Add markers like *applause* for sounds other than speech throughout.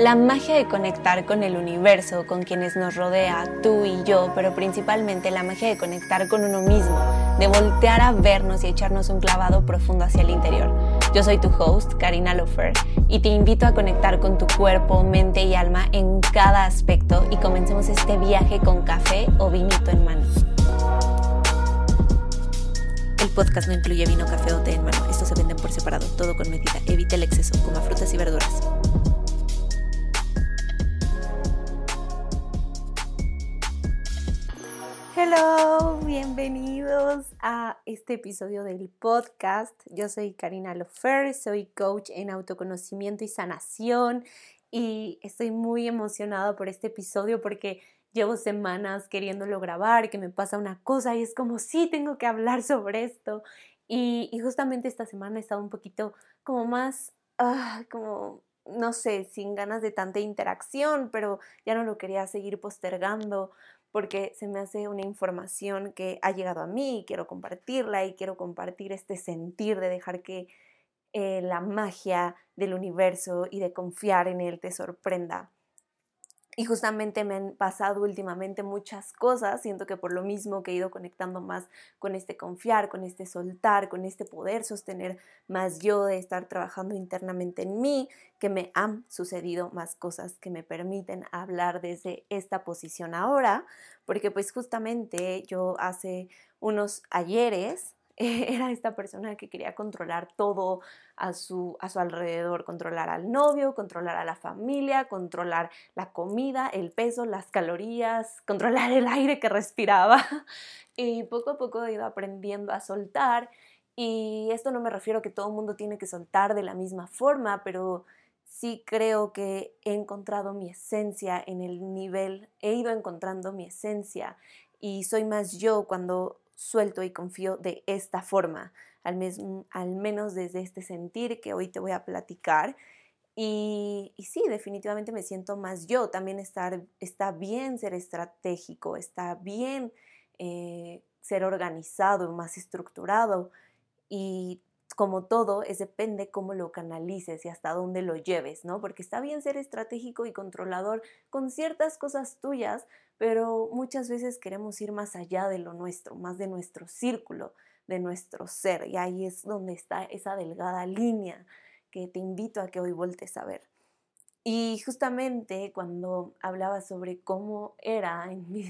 La magia de conectar con el universo, con quienes nos rodea, tú y yo, pero principalmente la magia de conectar con uno mismo, de voltear a vernos y echarnos un clavado profundo hacia el interior. Yo soy tu host, Karina Lofer, y te invito a conectar con tu cuerpo, mente y alma en cada aspecto y comencemos este viaje con café o vinito en mano. El podcast no incluye vino, café o té en mano. Estos se venden por separado, todo con medida. Evita el exceso, coma frutas y verduras. Hello, bienvenidos a este episodio del podcast. Yo soy Karina Lofer, soy coach en autoconocimiento y sanación y estoy muy emocionada por este episodio porque llevo semanas queriéndolo grabar, que me pasa una cosa y es como, sí, tengo que hablar sobre esto. Y, justamente esta semana he estado un poquito como más, ah, como, no sé, sin ganas de tanta interacción, pero ya no lo quería seguir postergando porque se me hace una información que ha llegado a mí y quiero compartirla y quiero compartir este sentir de dejar que eh, la magia del universo y de confiar en él te sorprenda. Y justamente me han pasado últimamente muchas cosas, siento que por lo mismo que he ido conectando más con este confiar, con este soltar, con este poder sostener más yo de estar trabajando internamente en mí, que me han sucedido más cosas que me permiten hablar desde esta posición ahora, porque pues justamente yo hace unos ayeres *laughs* era esta persona que quería controlar todo a su, a su alrededor, controlar al novio, controlar a la familia, controlar la comida, el peso, las calorías, *laughs* controlar el aire que respiraba. *laughs* Y poco a poco he ido aprendiendo a soltar. Y esto no me refiero a que todo el mundo tiene que soltar de la misma forma, pero sí creo que he encontrado mi esencia en el nivel, he ido encontrando mi esencia y soy más yo cuando suelto y confío de esta forma, al, al menos desde este sentir que hoy te voy a platicar. Y, sí, definitivamente me siento más yo. También estar, está bien ser estratégico, está bien eh, ser organizado, más estructurado. Y como todo, es depende cómo lo canalices y hasta dónde lo lleves, ¿no? Porque está bien ser estratégico y controlador con ciertas cosas tuyas, pero muchas veces queremos ir más allá de lo nuestro, más de nuestro círculo, de nuestro ser, y ahí es donde está esa delgada línea que te invito a que hoy voltes a ver. Y justamente cuando hablaba sobre cómo era,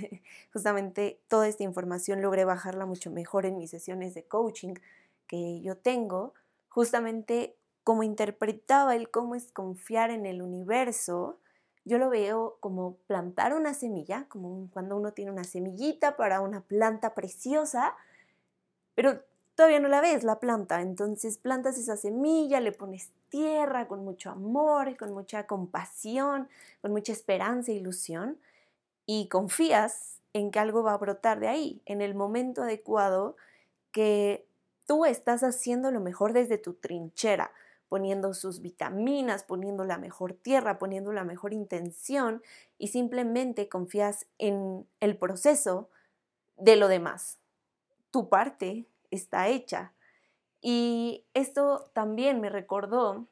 *laughs* justamente toda esta información logré bajarla mucho mejor en mis sesiones de coaching que yo tengo, justamente cómo interpretaba el cómo es confiar en el universo, yo lo veo como plantar una semilla, como cuando uno tiene una semillita para una planta preciosa, pero todavía no la ves la planta, entonces plantas esa semilla, le pones tierra con mucho amor, con mucha compasión, con mucha esperanza e ilusión, y confías en que algo va a brotar de ahí, en el momento adecuado que tú estás haciendo lo mejor desde tu trinchera, poniendo sus vitaminas, poniendo la mejor tierra, poniendo la mejor intención y simplemente confías en el proceso de lo demás. Tu parte está hecha. Y esto también me recordó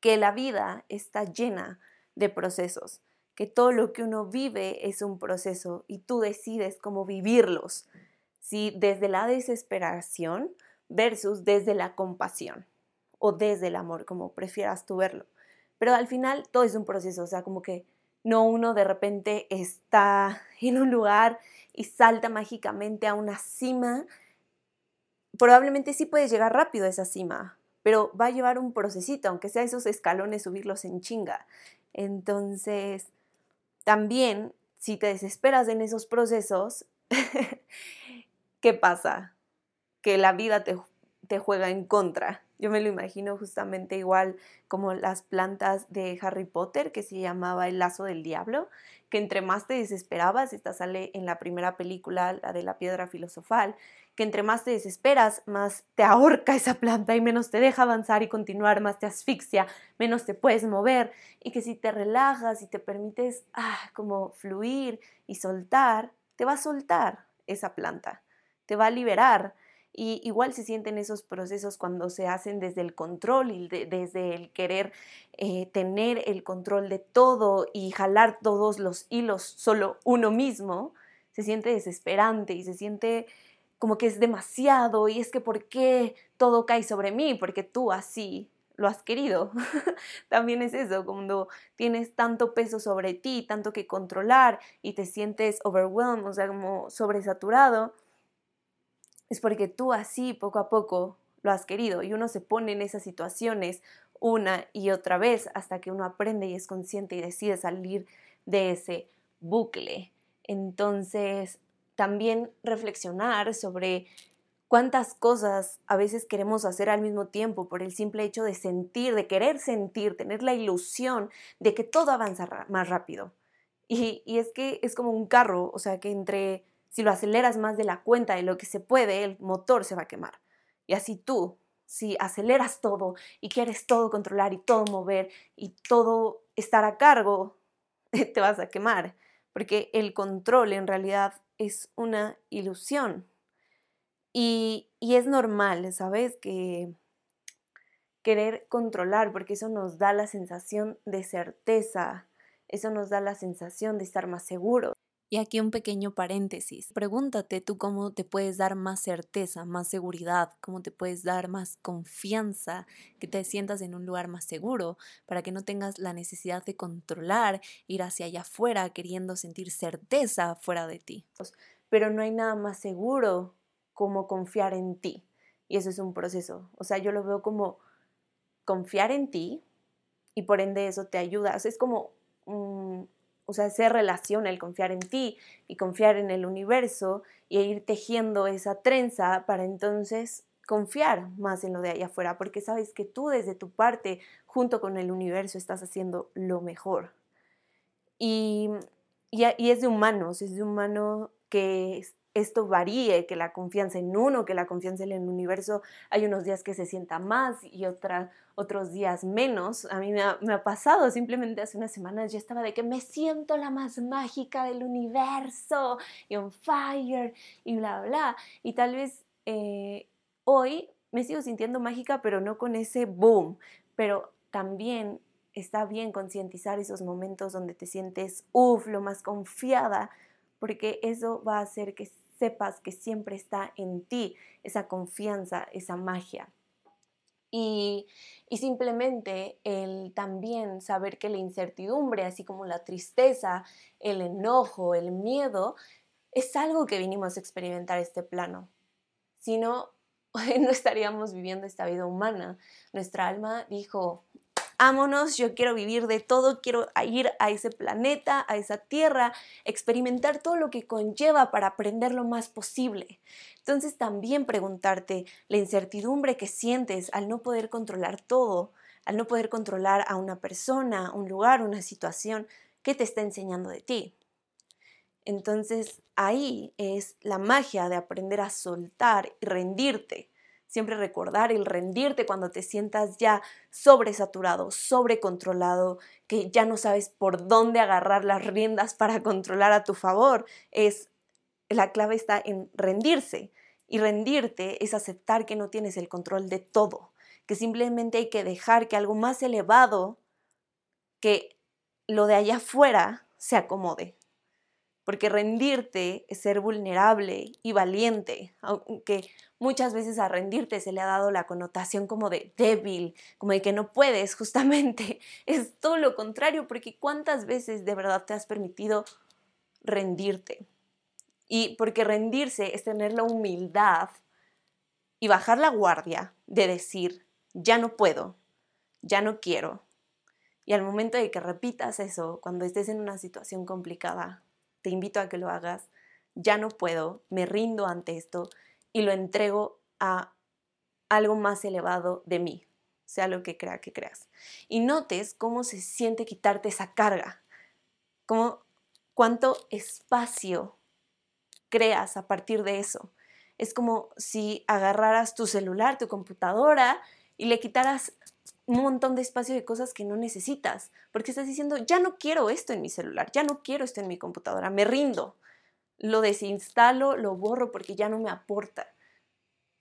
que la vida está llena de procesos, que todo lo que uno vive es un proceso y tú decides cómo vivirlos, si desde la desesperación versus desde la compasión o desde el amor, como prefieras tú verlo. Pero al final todo es un proceso, o sea, como que no uno de repente está *laughs* en un lugar y salta mágicamente a una cima. Probablemente sí puedes llegar rápido a esa cima, pero va a llevar un procesito, aunque sea esos escalones, subirlos en chinga. Entonces, también, si te desesperas en esos procesos, *laughs* ¿qué pasa? Que la vida te, te juega en contra yo me lo imagino justamente igual como las plantas de Harry Potter, que se llamaba el lazo del diablo, que entre más te desesperabas, esta sale en la primera película, la de la piedra filosofal, que entre más te desesperas, más te ahorca esa planta y menos te deja avanzar y continuar, más te asfixia, menos te puedes mover y que si te relajas y te permites ah, como fluir y soltar, te va a soltar esa planta, te va a liberar Y igual se sienten esos procesos cuando se hacen desde el control y desde el querer eh, tener el control de todo y jalar todos los hilos solo uno mismo. Se siente desesperante y se siente como que es demasiado y es que ¿por qué todo cae sobre mí? Porque tú así lo has querido. *laughs* También es eso, cuando tienes tanto peso sobre ti, tanto que controlar y te sientes overwhelmed, o sea, como sobresaturado, es porque tú así poco a poco lo has querido y uno se pone en esas situaciones una y otra vez hasta que uno aprende y es consciente y decide salir de ese bucle. Entonces, también reflexionar sobre cuántas cosas a veces queremos hacer al mismo tiempo por el simple hecho de sentir, de querer sentir, tener la ilusión de que todo avanza más rápido. Y, y, es que es como un carro, o sea que entre, si lo aceleras más de la cuenta de lo que se puede, el motor se va a quemar. Y así tú, si aceleras todo y quieres todo controlar y todo mover y todo estar a cargo, *laughs* te vas a quemar, porque el control en realidad es una ilusión. Y, es normal, ¿sabes? Que querer controlar, porque eso nos da la sensación de certeza, eso nos da la sensación de estar más seguro. Y aquí un pequeño paréntesis. Pregúntate tú cómo te puedes dar más certeza, más seguridad, cómo te puedes dar más confianza, que te sientas en un lugar más seguro, para que no tengas la necesidad de controlar, ir hacia allá afuera queriendo sentir certeza fuera de ti. Pero no hay nada más seguro como confiar en ti. Y eso es un proceso. O sea, yo lo veo como confiar en ti y por ende eso te ayuda. O sea, es como, o sea, se relaciona el confiar en ti y confiar en el universo y ir tejiendo esa trenza para entonces confiar más en lo de allá afuera, porque sabes que tú desde tu parte, junto con el universo, estás haciendo lo mejor. Y, y, y es de humanos, es de humano que esto varíe, que la confianza en uno, que la confianza en el universo, hay unos días que se sienta más y otros días menos. A mí me ha, pasado, simplemente hace unas semanas ya estaba de que me siento la más mágica del universo y on fire y bla, bla. Y tal vez eh, hoy me sigo sintiendo mágica, pero no con ese boom. Pero también está bien concientizar esos momentos donde te sientes, uff, lo más confiada, porque eso va a hacer que sepas que siempre está en ti esa confianza, esa magia. Y, simplemente el también saber que la incertidumbre, así como la tristeza, el enojo, el miedo, es algo que vinimos a experimentar este plano. Si no, *laughs* no estaríamos viviendo esta vida humana. Nuestra alma dijo, ámonos, yo quiero vivir de todo, quiero ir a ese planeta, a esa tierra, experimentar todo lo que conlleva para aprender lo más posible. Entonces también preguntarte la incertidumbre que sientes al no poder controlar todo, al no poder controlar a una persona, un lugar, una situación, ¿qué te está enseñando de ti? Entonces ahí es la magia de aprender a soltar y rendirte Siempre recordar el rendirte cuando te sientas ya sobresaturado, sobrecontrolado, que ya no sabes por dónde agarrar las riendas para *laughs* controlar a tu favor. Es la clave está en rendirse. Y rendirte es aceptar que no tienes el control de todo, que simplemente hay que dejar que algo más elevado que lo de allá afuera se acomode porque rendirte es ser vulnerable y valiente, aunque muchas veces a rendirte se le ha dado la connotación como de débil, como de que no puedes, justamente. *laughs* Es todo lo contrario, porque cuántas veces de verdad te has permitido rendirte. Y porque rendirse es tener la humildad y bajar la guardia de decir, ya no puedo, ya no quiero. Y al momento de que repitas eso, cuando estés en una situación complicada, te invito a que lo hagas, ya no puedo, me rindo ante esto y lo entrego a algo más elevado de mí, sea lo que crea que creas. Y notes cómo se siente quitarte esa carga, cómo, cuánto espacio creas a partir de eso. Es como si agarraras tu celular, tu computadora y le quitaras un montón de espacio de cosas que no necesitas, porque estás diciendo, ya no quiero esto en mi celular, ya no quiero esto en mi computadora, me rindo, lo desinstalo, lo borro porque ya no me aporta.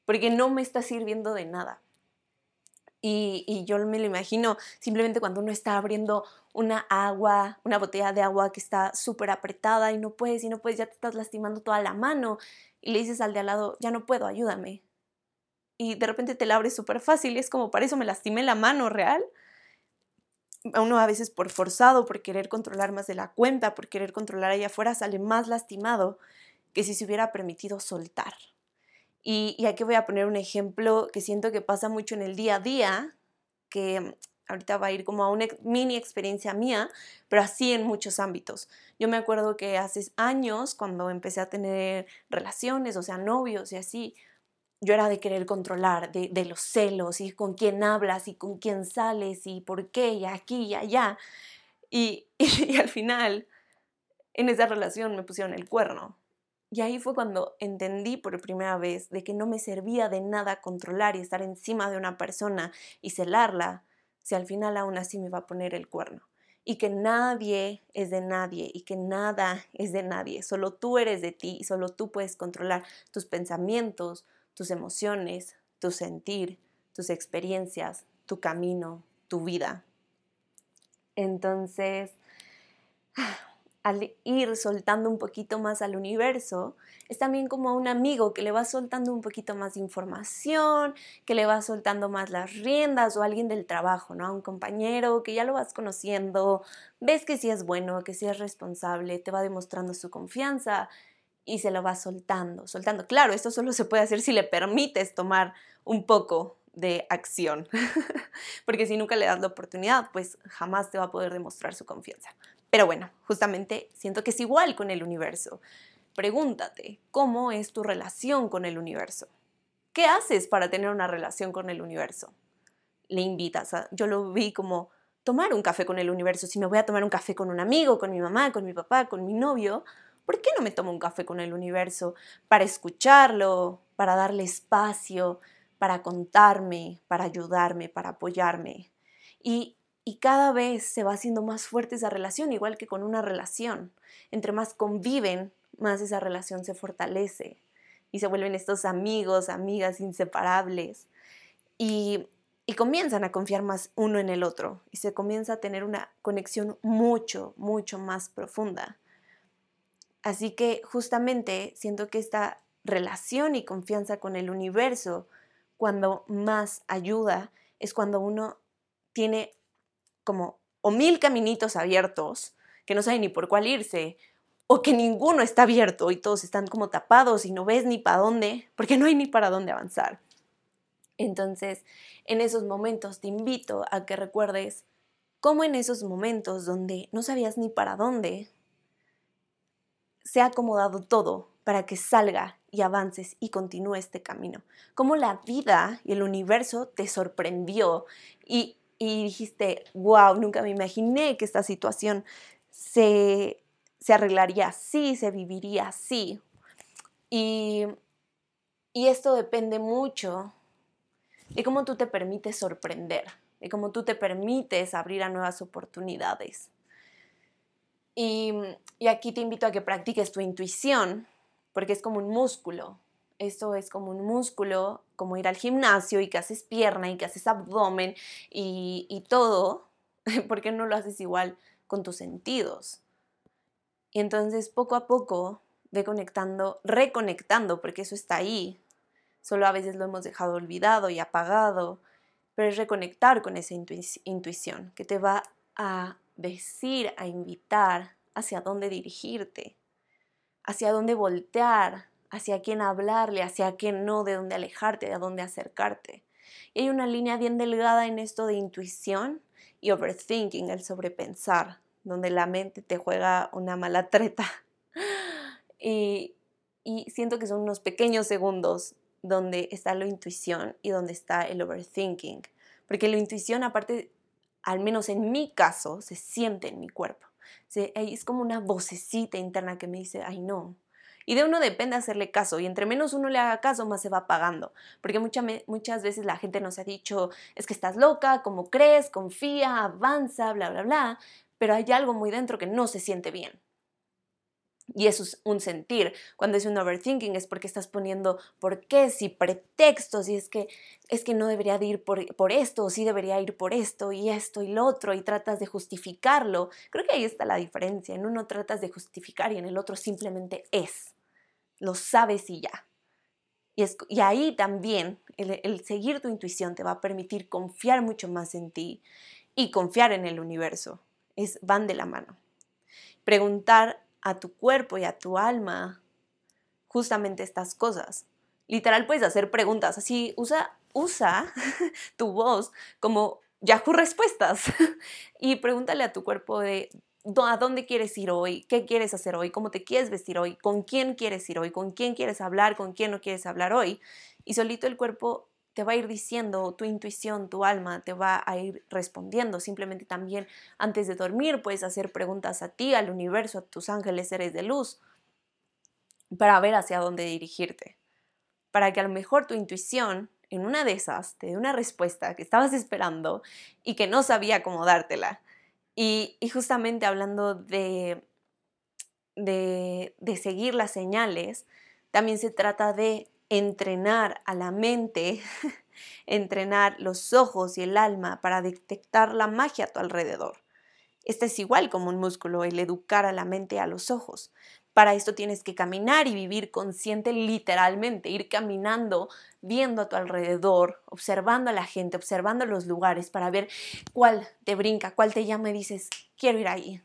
porque no me está sirviendo de nada. Y, y, yo me lo imagino simplemente cuando uno está abriendo una agua, una botella de agua que está súper apretada y no puedes y no puedes, ya te estás lastimando toda la mano y le dices al de al lado, ya no puedo, ayúdame. Y de repente te la abres súper fácil y es como, para eso me lastimé la mano real. Uno a veces por forzado, por querer controlar más de la cuenta, por querer controlar allá afuera, sale más lastimado que si se hubiera permitido soltar. Y, aquí voy a poner un ejemplo que siento que pasa mucho en el día a día, que ahorita va a ir como a una mini experiencia mía, pero así en muchos ámbitos. Yo me acuerdo que hace años, cuando empecé a tener relaciones, o sea, novios y así, yo era de querer controlar, de, los celos y con quién hablas y con quién sales y por qué y aquí y allá. y, *laughs* y al final, en esa relación me pusieron el cuerno. Y ahí fue cuando entendí por primera vez de que no me servía de nada controlar y estar encima de una persona y celarla si al final aún así me va a poner el cuerno. Y que nadie es de nadie y que nada es de nadie. Solo tú eres de ti y solo tú puedes controlar tus pensamientos, tus emociones, tu sentir, tus experiencias, tu camino, tu vida. Entonces, *sighs* al ir soltando un poquito más al universo, es también como a un amigo que le va soltando un poquito más de información, que le va soltando más las riendas o alguien del trabajo, ¿no? A un compañero que ya lo vas conociendo, ves que sí es bueno, que sí es responsable, te va demostrando su confianza y se lo va soltando, soltando. Claro, esto solo se puede hacer si le permites tomar un poco de acción, *laughs* porque si nunca le das la oportunidad, pues jamás te va a poder demostrar su confianza. Pero bueno, justamente siento que es igual con el universo. Pregúntate, ¿cómo es tu relación con el universo? ¿Qué haces para tener una relación con el universo? Le invitas yo lo vi como tomar un café con el universo. Si me voy a tomar un café con un amigo, con mi mamá, con mi papá, con mi novio, ¿por qué no me tomo un café con el universo? Para escucharlo, para darle espacio, para contarme, para ayudarme, para apoyarme. Y y cada vez se va haciendo más fuerte esa relación, igual que con una relación. Entre más conviven, más esa relación se fortalece y se vuelven estos amigos, amigas inseparables. Y, y comienzan a confiar más uno en el otro y se comienza a tener una conexión mucho, mucho más profunda. Así que justamente siento que esta relación y confianza con el universo, cuando más ayuda, es cuando uno tiene como o mil caminitos abiertos que no saben ni por cuál irse, o que ninguno está abierto y todos están como tapados y no ves ni para dónde, porque no hay ni para dónde avanzar. Entonces, en esos momentos te invito a que recuerdes cómo en esos momentos donde no sabías ni para dónde, se ha acomodado todo para que salga y avances y continúe este camino. Cómo la vida y el universo te sorprendió y y dijiste, wow, nunca me imaginé que esta situación se, arreglaría así, se viviría así. Y, y esto depende mucho de cómo tú te permites sorprender, de cómo tú te permites abrir a nuevas oportunidades. Y, y, aquí te invito a que practiques tu intuición, porque es como un músculo. Esto es como un músculo, como ir al gimnasio y que haces pierna y que haces abdomen y, todo. *laughs* ¿Por qué no lo haces igual con tus sentidos? Y entonces poco a poco ve conectando, reconectando, porque eso está ahí. Solo a veces lo hemos dejado olvidado y apagado, pero es reconectar con esa intuición que te va a decir, a invitar hacia dónde dirigirte, hacia dónde voltear, hacia quién hablarle, hacia quién no, de dónde alejarte, de dónde acercarte. Y hay una línea bien delgada en esto de intuición y overthinking, el sobrepensar, donde la mente te juega una mala treta. *laughs* Y, siento que son unos pequeños segundos donde está la intuición y donde está el overthinking. Porque la intuición, aparte, al menos en mi caso, se siente en mi cuerpo. Es como una vocecita interna que me dice, ay no, y de uno depende hacerle caso y entre menos uno le haga caso, más se va pagando. Porque muchas veces la gente nos ha dicho, es que estás loca, ¿cómo crees? Confía, avanza, bla, bla, bla. Pero hay algo muy dentro que no se siente bien. Y eso es un sentir. Cuando es un overthinking es porque estás poniendo por qué, si pretextos, y es que, es que no debería de ir por, por esto, o sí debería ir por esto, y esto y lo otro, y tratas de justificarlo. Creo que ahí está la diferencia. En uno tratas de justificar y en el otro simplemente es. Lo sabes y ya. Y, es, y ahí también el seguir tu intuición te va a permitir confiar mucho más en ti y confiar en el universo. Es, van de la mano. Preguntar a tu cuerpo y a tu alma justamente estas cosas. Literal puedes hacer preguntas así, usa, usa *laughs* tu voz como Yahoo Respuestas *laughs* y pregúntale a tu cuerpo de a dónde quieres ir hoy, qué quieres hacer hoy, cómo te quieres vestir hoy, con quién quieres ir hoy, con quién quieres hablar, con quién no quieres hablar hoy. Y solito el cuerpo te va a ir diciendo, tu intuición, tu alma te va a ir respondiendo. Simplemente también antes de dormir puedes hacer preguntas a ti, al universo, a tus ángeles, seres de luz, para ver hacia dónde dirigirte. Para que a lo mejor tu intuición en una de esas te dé una respuesta que estabas esperando y que no sabía cómo dártela. Y, justamente hablando de, de seguir las señales, también se trata de entrenar a la mente, *laughs* entrenar los ojos y el alma para detectar la magia a tu alrededor. Este es igual como un músculo, el educar a la mente a los ojos. Para esto tienes que caminar y vivir consciente literalmente, ir caminando, viendo a tu alrededor, observando a la gente, observando los lugares para ver cuál te brinca, cuál te llama y dices, quiero ir ahí.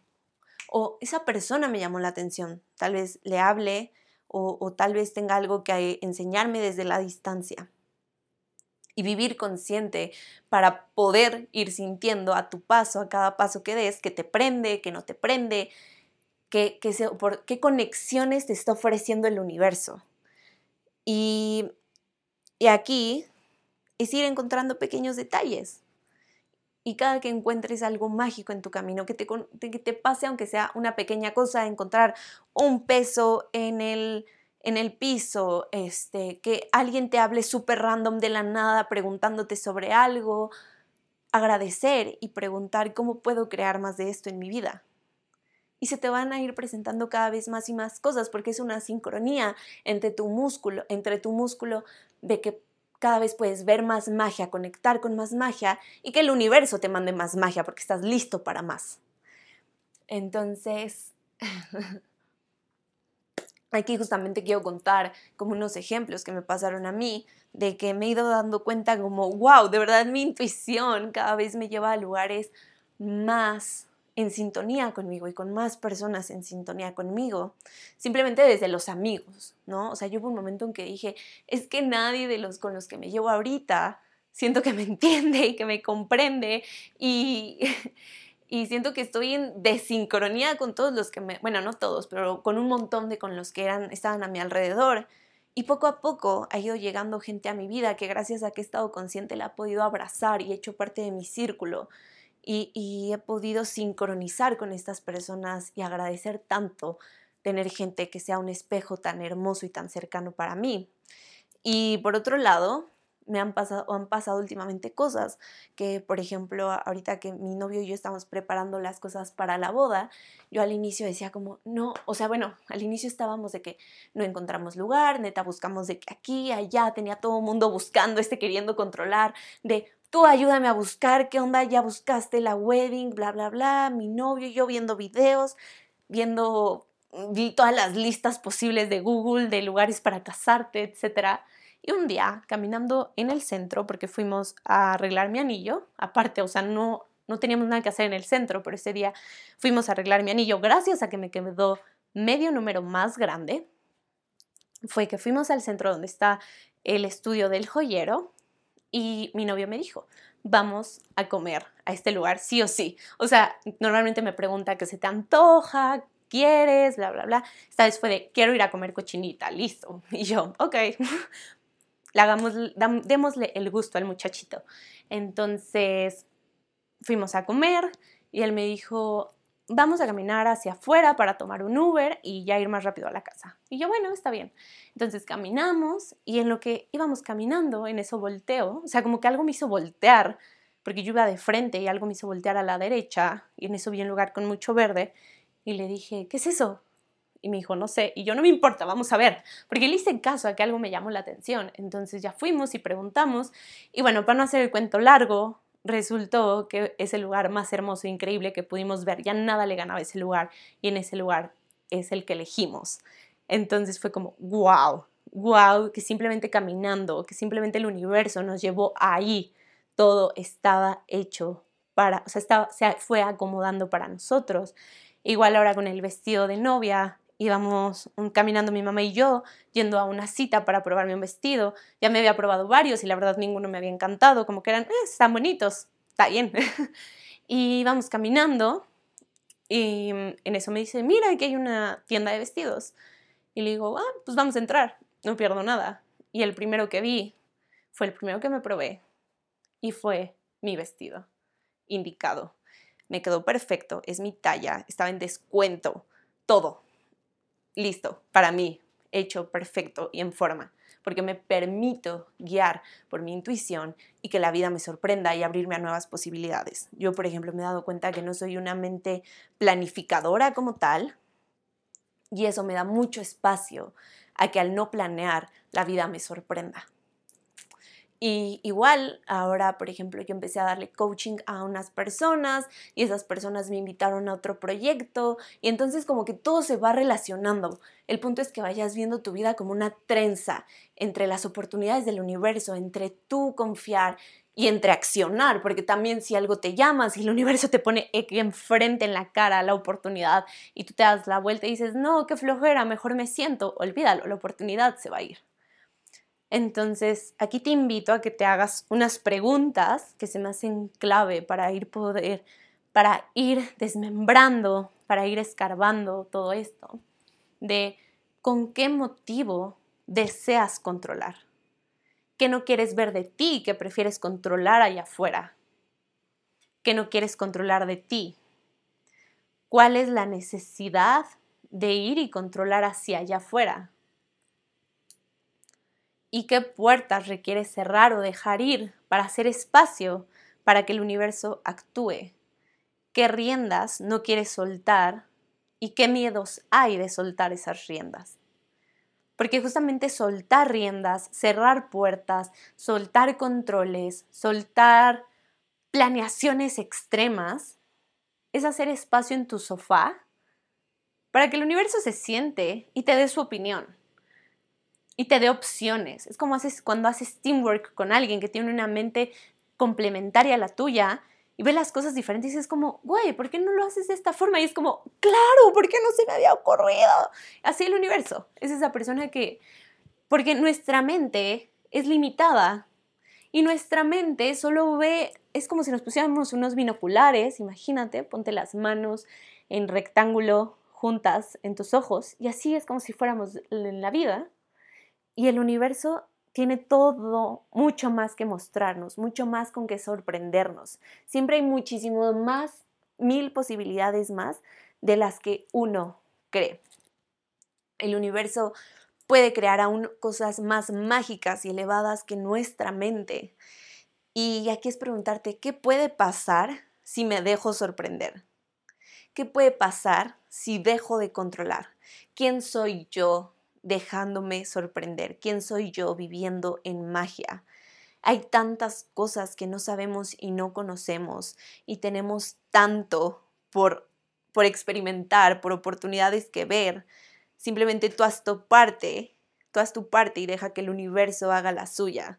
O esa persona me llamó la atención, tal vez le hable, o, tal vez tenga algo que enseñarme desde la distancia y vivir consciente para poder ir sintiendo a tu paso, a cada paso que des, que te prende, que no te prende, que, por, qué conexiones te está ofreciendo el universo. Y, y aquí es ir encontrando pequeños detalles. Y cada que encuentres algo mágico en tu camino, que te, que te pase, aunque sea una pequeña cosa, encontrar un peso en el, en el piso, este, que alguien te hable súper random de la nada preguntándote sobre algo, agradecer y preguntar cómo puedo crear más de esto en mi vida. Y se te van a ir presentando cada vez más y más cosas porque es una sincronía entre tu músculo, entre tu músculo de que cada vez puedes ver más magia, conectar con más magia y que el universo te mande más magia porque estás listo para más. Entonces, *laughs* aquí justamente quiero contar como unos ejemplos que me pasaron a mí de que me he ido dando cuenta como, wow, de verdad mi intuición cada vez me lleva a lugares más en sintonía conmigo y con más personas en sintonía conmigo, simplemente desde los amigos, ¿no? O sea, yo hubo un momento en que dije, es que nadie de los con los que me llevo ahorita siento que me *laughs* entiende y que me comprende y, y siento que estoy en desincronía con todos los que me, bueno, no todos, pero con un montón de con los que eran, estaban a mi alrededor. Y poco a poco ha ido llegando gente a mi vida que gracias a que he estado consciente la ha podido abrazar y he hecho parte de mi círculo y, he podido sincronizar con estas personas y agradecer tanto tener gente que sea un espejo tan hermoso y tan cercano para mí. Y por otro lado, me han pasado, han pasado últimamente cosas que, por ejemplo, ahorita que mi novio y yo estamos preparando las cosas para la boda, yo al inicio decía como, no, o sea, bueno, al inicio estábamos de que no encontramos lugar, neta buscamos de que aquí, allá, tenía todo el mundo buscando, este queriendo controlar, de, tú ayúdame a buscar qué onda, ya buscaste la wedding, bla, bla, bla, mi novio y yo viendo videos, viendo vi todas las listas posibles de Google de lugares para casarte, etc. Y un día, caminando en el centro, porque fuimos a arreglar mi anillo, aparte, o sea, no, no teníamos nada que hacer en el centro, pero ese día fuimos a arreglar mi anillo gracias a que me quedó medio número más grande, fue que fuimos al centro donde está el estudio del joyero y mi novio me dijo, vamos a comer a este lugar, sí o sí. O sea, normalmente me pregunta qué se te antoja, quieres, bla, bla, bla. Esta vez fue de, quiero ir a comer cochinita, listo. *laughs* Y yo, ok, *laughs* hagamos, démosle el gusto al muchachito. Entonces, fuimos a comer y él me dijo, vamos a caminar hacia afuera para tomar un Uber y ya ir más rápido a la casa. Y yo, bueno, está bien. Entonces caminamos y en lo que íbamos caminando, en eso volteo, o sea, como que algo me hizo voltear, porque yo iba de frente y algo me hizo voltear a la derecha y en eso vi un lugar con mucho verde y le dije, ¿qué es eso? Y me dijo, no sé, y yo no me importa, vamos a ver, porque le hice caso a que algo me llamó la atención. Entonces ya fuimos y preguntamos, y bueno, para no hacer el cuento largo, resultó que es el lugar más hermoso e increíble que pudimos ver, ya nada le ganaba ese lugar, y en ese lugar es el que elegimos. Entonces fue como, wow, wow, que simplemente caminando, que simplemente el universo nos llevó ahí, todo estaba hecho para, o sea, estaba, se fue acomodando para nosotros. Igual ahora con el vestido de novia, íbamos caminando mi mamá y yo, yendo a una cita para probarme un vestido. Ya me había probado varios y la verdad ninguno me había encantado, como que eran, eh, están bonitos, está bien. *laughs* y íbamos caminando y en eso me dice, mira, aquí hay una tienda de vestidos. Y le digo, ah, pues vamos a entrar, no pierdo nada. Y el primero que vi fue el primero que me probé y fue mi vestido indicado. Me quedó perfecto, es mi talla, estaba en descuento, todo listo para mí, hecho perfecto y en forma, porque me permito guiar por mi intuición y que la vida me sorprenda y abrirme a nuevas posibilidades. Yo, por ejemplo, me he dado cuenta que no soy una mente planificadora como tal, y eso me da mucho espacio a que al no planear la vida me sorprenda. Y igual, ahora, por ejemplo, yo empecé a darle coaching a unas personas y esas personas me invitaron a otro proyecto y entonces como que todo se va relacionando. El punto es que vayas viendo tu vida como una trenza entre las oportunidades del universo, entre tú confiar y entre accionar, porque también si algo te llama, si el *laughs* universo te pone enfrente en la cara la oportunidad y tú te das la vuelta y dices, no, qué flojera, mejor me siento, olvídalo, la oportunidad se va a ir. Entonces, aquí te invito a que te hagas unas preguntas que se me hacen clave para ir poder para ir desmembrando, para ir escarbando todo esto de con qué motivo deseas controlar. ¿Qué no quieres ver de ti que prefieres controlar allá afuera? ¿Qué no quieres controlar de ti? ¿Cuál es la necesidad de ir y controlar hacia allá afuera? Y qué puertas requiere cerrar o dejar ir para hacer espacio para que el universo actúe, qué riendas no quieres soltar y qué miedos hay de soltar esas riendas. Porque justamente soltar riendas, cerrar puertas, soltar controles, soltar planeaciones extremas, es hacer espacio en tu sofá para que el universo se siente y te dé su opinión y te dé opciones. Es como haces cuando haces teamwork con alguien que tiene una mente complementaria a la tuya y ve las cosas diferentes y es como, güey, ¿por qué no lo haces de esta forma? Y es como, claro, ¿por qué no se me había ocurrido? Así el universo. Es esa persona que, porque nuestra mente es limitada y nuestra mente solo ve, es como si nos pusiéramos unos binoculares, imagínate, ponte las manos en rectángulo juntas en tus ojos y así es como si fuéramos en la vida y el universo tiene todo, mucho más que mostrarnos, mucho más con que sorprendernos. Siempre hay muchísimo más, mil posibilidades más de las que uno cree. El universo puede crear aún cosas más mágicas y elevadas que nuestra mente. Y aquí es preguntarte, ¿qué puede pasar si me dejo sorprender? ¿Qué puede pasar si dejo de controlar? ¿Quién soy yo dejándome sorprender. ¿Quién soy yo viviendo en magia? Hay tantas cosas que no sabemos y no conocemos y tenemos tanto por, por experimentar, por oportunidades que ver. Simplemente tú haz tu parte, tú haz tu parte y deja que el universo haga la suya.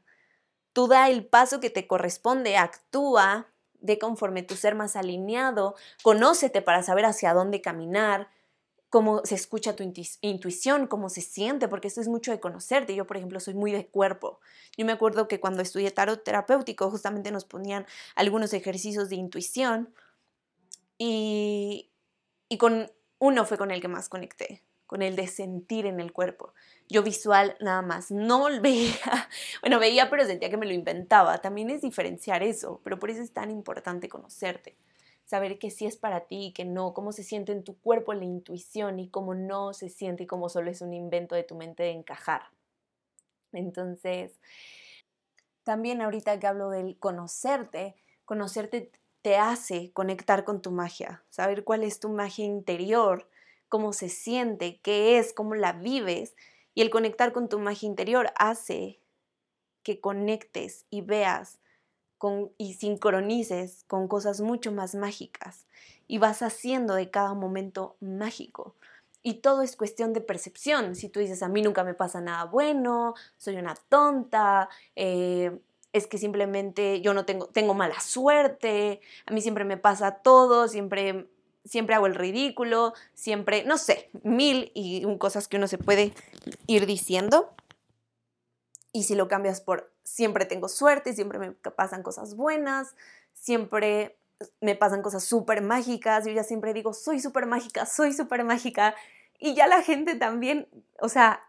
Tú da el paso que te corresponde, actúa de conforme tu ser más alineado, conócete para saber hacia dónde caminar, cómo se escucha tu intuición, cómo se siente, porque esto es mucho de conocerte. Yo, por ejemplo, soy muy de cuerpo. Yo me acuerdo que cuando estudié tarot terapéutico, justamente nos ponían algunos ejercicios de intuición y, y con uno fue con el que más conecté, con el de sentir en el cuerpo. Yo visual nada más, no *laughs* veía, bueno, veía, pero sentía que me lo inventaba. También es diferenciar eso, pero por eso es tan importante conocerte saber que sí es para ti y que no, cómo se siente en tu cuerpo la intuición y cómo no se siente y cómo solo es un invento de tu mente de encajar. Entonces, también ahorita que hablo del conocerte, conocerte te hace conectar con tu magia, saber cuál es tu magia interior cómo se siente, qué es, cómo la vives. Y el conectar con tu magia interior hace que conectes y veas y sincronices con cosas mucho más mágicas. Y vas haciendo de cada momento mágico. Y todo es cuestión de percepción. Si tú dices, a mí nunca me pasa nada bueno, soy una tonta, eh, es que simplemente yo no tengo, tengo mala suerte, a mí siempre me pasa todo, siempre, siempre hago el ridículo, siempre, no sé, mil y cosas que uno se puede ir diciendo. Y si lo cambias por siempre tengo suerte, siempre me pasan cosas buenas, siempre me pasan cosas súper mágicas, yo ya siempre digo, soy súper mágica, soy súper mágica, y ya la gente también, o sea,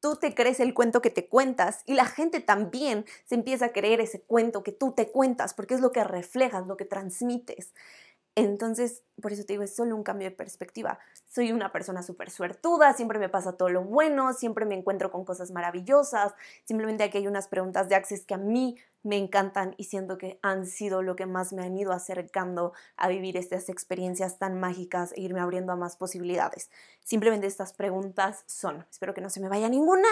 tú te crees el cuento que te cuentas y la gente también se empieza a creer ese cuento que tú te cuentas porque es lo que reflejas, lo que transmites. Entonces, por eso te digo, es solo un cambio de perspectiva. Soy una persona súper suertuda, siempre me pasa todo lo bueno, siempre me encuentro con cosas maravillosas. Simplemente aquí hay unas preguntas de Access que a mí me encantan y siento que han sido lo que más me han ido acercando a vivir estas experiencias tan mágicas e irme abriendo a más posibilidades. Simplemente estas preguntas son, espero que no se me vaya ninguna,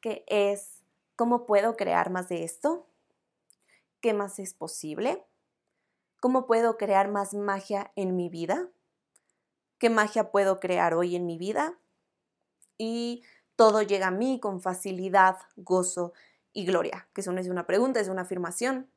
que es, ¿cómo puedo crear más de esto? ¿Qué más es posible? ¿Cómo puedo crear más magia en mi vida? ¿Qué magia puedo crear hoy en mi vida? Y todo llega a mí con facilidad, gozo y gloria, que eso no es una pregunta, es una afirmación,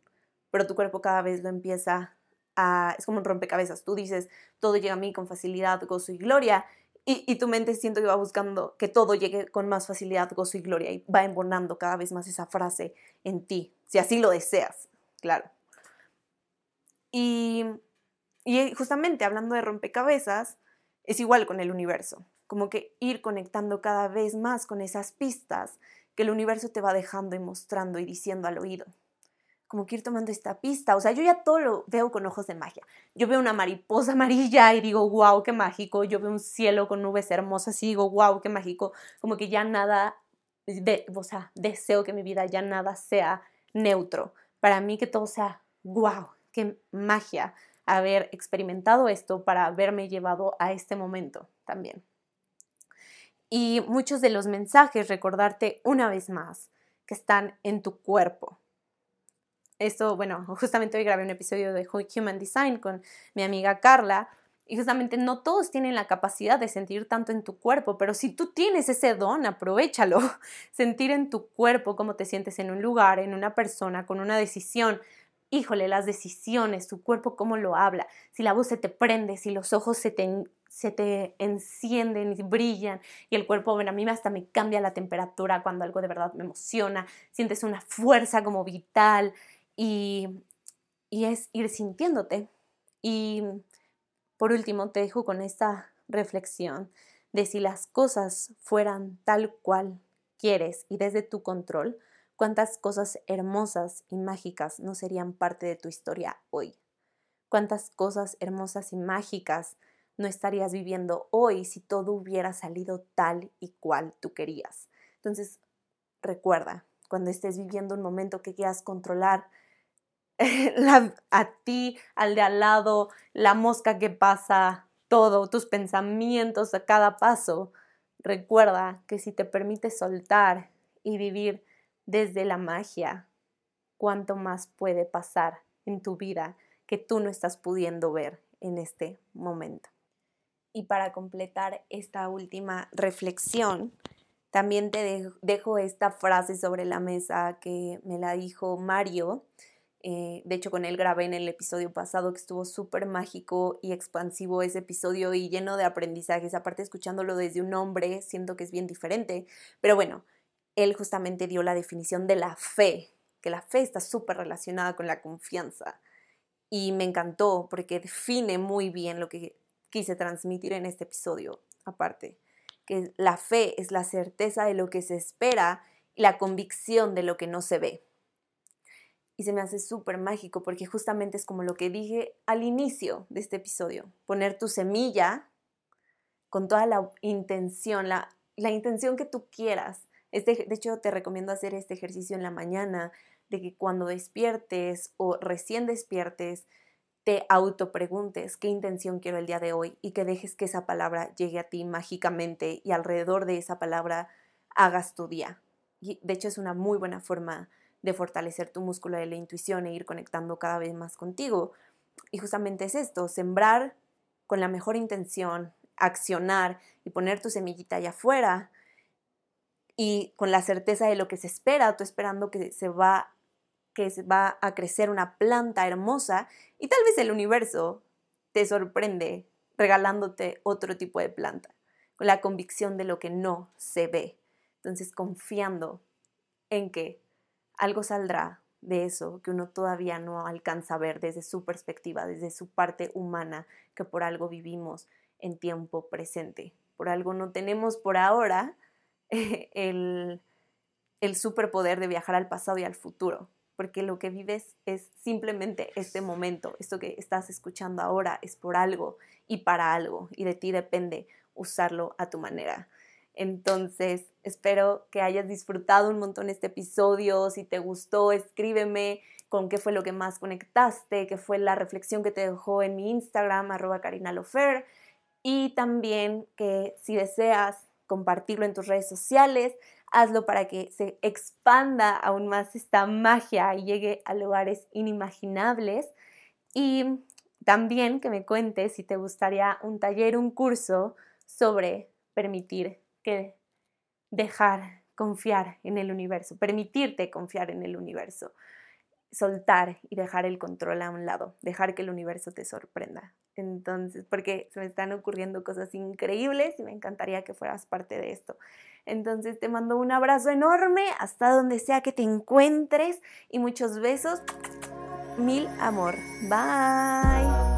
pero tu cuerpo cada vez lo empieza a... es como un rompecabezas, tú dices, todo llega a mí con facilidad, gozo y gloria, y, tu mente siento que va buscando que todo llegue con más facilidad, gozo y gloria, y va embonando cada vez más esa frase en ti, si así lo deseas, claro. Y, y justamente hablando de rompecabezas, es igual con el universo, como que ir conectando cada vez más con esas pistas que el universo te va dejando y mostrando y diciendo al oído. Como que ir tomando esta pista. O sea, yo ya todo lo veo con ojos de magia. Yo veo una mariposa amarilla y digo, wow, qué mágico. Yo veo un cielo con nubes hermosas y digo, wow, qué mágico. Como que ya nada, de, o sea, deseo que mi vida ya nada sea neutro. Para mí que todo sea, wow, qué magia haber experimentado esto para haberme llevado a este momento también. Y muchos de los mensajes, recordarte una vez más que están en tu cuerpo. Esto, bueno, justamente hoy grabé un episodio de Human Design con mi amiga Carla y justamente no todos tienen la capacidad de sentir tanto en tu cuerpo, pero si tú tienes ese don, aprovechalo. *laughs* Sentir en tu cuerpo cómo te sientes en un lugar, en una persona, con una decisión, híjole, las decisiones, tu cuerpo cómo lo habla, si la voz se te prende, si los ojos se te, se te encienden y brillan y el cuerpo, bueno, a mí hasta me cambia la temperatura cuando algo de verdad me emociona, sientes una fuerza como vital y, y es ir sintiéndote. Y por último, te dejo con esta reflexión de si las cosas fueran tal cual quieres y desde tu control, ¿Cuántas cosas hermosas y mágicas no serían parte de tu historia hoy? ¿Cuántas cosas hermosas y mágicas no estarías viviendo hoy si todo hubiera salido tal y cual tú querías? Entonces, recuerda, cuando estés viviendo un momento que quieras controlar *laughs* a ti, al de al lado, la mosca que pasa, todo, tus pensamientos a cada paso, recuerda que si te permites soltar y vivir desde la magia, cuánto más puede pasar en tu vida que tú no estás pudiendo ver en este momento. Y para completar esta última reflexión, también te dejo esta frase sobre la mesa que me la dijo Mario. Eh, de hecho, con él grabé en el episodio pasado que estuvo súper mágico y expansivo ese episodio y lleno de aprendizajes. Aparte, escuchándolo desde un hombre, siento que es bien diferente. Pero bueno, él justamente dio la definición de la fe, que la fe está súper relacionada con la confianza. Y me encantó porque define muy bien lo que quise transmitir en este episodio, aparte, que la fe es la certeza de lo que se espera y la convicción de lo que no se ve. Y se me hace súper mágico porque justamente es como lo que dije al inicio de este episodio, poner tu semilla con toda la intención, la, la intención que tú quieras de hecho, te recomiendo hacer este ejercicio en la mañana, de que cuando despiertes o recién despiertes, te autopreguntes qué intención quiero el día de hoy y que dejes que esa palabra llegue a ti mágicamente y alrededor de esa palabra hagas tu día. De hecho es una muy buena forma de fortalecer tu músculo de la intuición e ir conectando cada vez más contigo. Y justamente es esto, sembrar con la mejor intención, accionar y poner tu semillita allá afuera y con la certeza de lo que se espera, tú esperando que se va que se va a crecer una planta hermosa y tal vez el universo te sorprende regalándote otro tipo de planta, con la convicción de lo que no se ve. Entonces, confiando en que algo saldrá de eso que uno todavía no alcanza a ver desde su perspectiva, desde su parte humana, que por algo vivimos en tiempo presente. Por algo no tenemos por ahora *laughs* el, el superpoder de viajar al pasado y al futuro, porque lo que vives es simplemente este momento, esto que estás escuchando ahora es por algo y para algo, y de ti depende usarlo a tu manera. Entonces, espero que hayas disfrutado un montón este episodio. Si te gustó, escríbeme con qué fue lo que más conectaste, qué fue la reflexión que te dejó en mi Instagram, arroba carinalofer. Y también que si deseas compartirlo en tus redes sociales, hazlo para que se expanda aún más esta magia y llegue a lugares inimaginables. Y también que me cuentes si te gustaría un taller, un curso sobre permitir que dejar confiar en el universo, permitirte confiar en el universo, soltar y dejar el control a un lado, dejar que el universo te sorprenda. Entonces, porque se me están ocurriendo cosas increíbles y me encantaría que fueras parte de esto. Entonces, te mando un abrazo enorme hasta donde sea que te encuentres y muchos besos. Mil amor. Bye.